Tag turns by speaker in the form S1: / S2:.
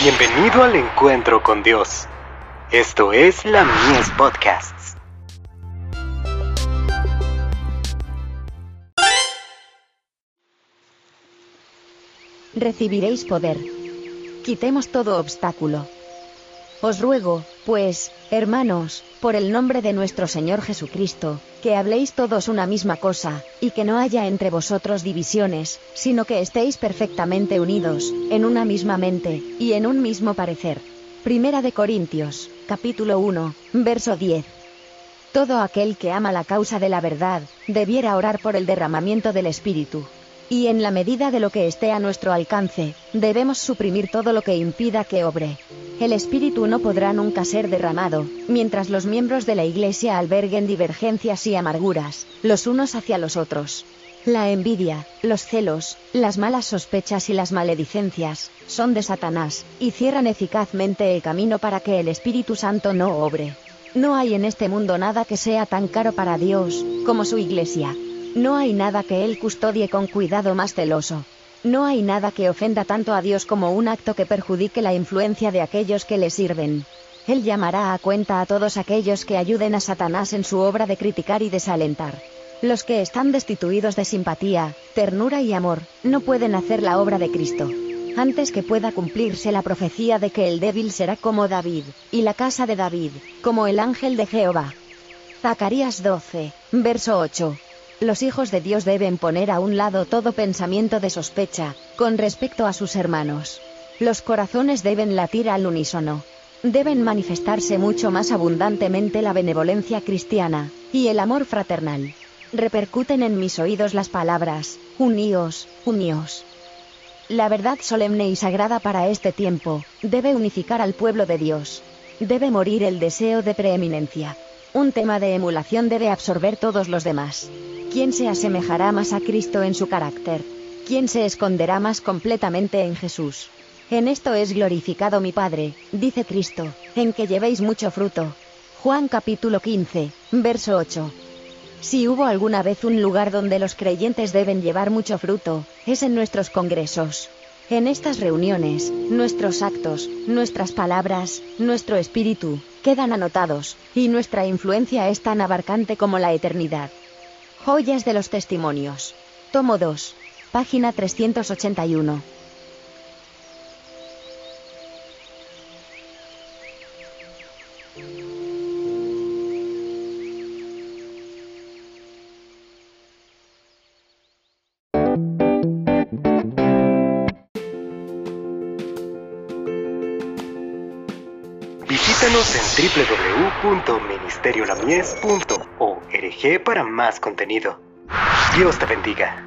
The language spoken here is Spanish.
S1: Bienvenido al encuentro con Dios. Esto es la Mies Podcasts.
S2: Recibiréis poder. Quitemos todo obstáculo. Os ruego, pues, hermanos, por el nombre de nuestro Señor Jesucristo, que habléis todos una misma cosa, y que no haya entre vosotros divisiones, sino que estéis perfectamente unidos, en una misma mente, y en un mismo parecer. Primera de Corintios, capítulo 1, verso 10. Todo aquel que ama la causa de la verdad, debiera orar por el derramamiento del Espíritu. Y en la medida de lo que esté a nuestro alcance, debemos suprimir todo lo que impida que obre. El Espíritu no podrá nunca ser derramado, mientras los miembros de la Iglesia alberguen divergencias y amarguras, los unos hacia los otros. La envidia, los celos, las malas sospechas y las maledicencias, son de Satanás, y cierran eficazmente el camino para que el Espíritu Santo no obre. No hay en este mundo nada que sea tan caro para Dios, como su Iglesia. No hay nada que Él custodie con cuidado más celoso. No hay nada que ofenda tanto a Dios como un acto que perjudique la influencia de aquellos que le sirven. Él llamará a cuenta a todos aquellos que ayuden a Satanás en su obra de criticar y desalentar. Los que están destituidos de simpatía, ternura y amor, no pueden hacer la obra de Cristo. Antes que pueda cumplirse la profecía de que el débil será como David, y la casa de David, como el ángel de Jehová. Zacarías 12, verso 8. Los hijos de Dios deben poner a un lado todo pensamiento de sospecha, con respecto a sus hermanos. Los corazones deben latir al unísono. Deben manifestarse mucho más abundantemente la benevolencia cristiana, y el amor fraternal. Repercuten en mis oídos las palabras, uníos, uníos. La verdad solemne y sagrada para este tiempo, debe unificar al pueblo de Dios. Debe morir el deseo de preeminencia. Un tema de emulación debe absorber todos los demás. ¿Quién se asemejará más a Cristo en su carácter? ¿Quién se esconderá más completamente en Jesús? En esto es glorificado mi Padre, dice Cristo, en que llevéis mucho fruto. Juan capítulo 15, verso 8. Si hubo alguna vez un lugar donde los creyentes deben llevar mucho fruto, es en nuestros congresos. En estas reuniones, nuestros actos, nuestras palabras, nuestro espíritu, quedan anotados, y nuestra influencia es tan abarcante como la eternidad. Joyas de los Testimonios. Tomo 2. Página 381.
S1: Visítanos en o hereje para más contenido. Dios te bendiga.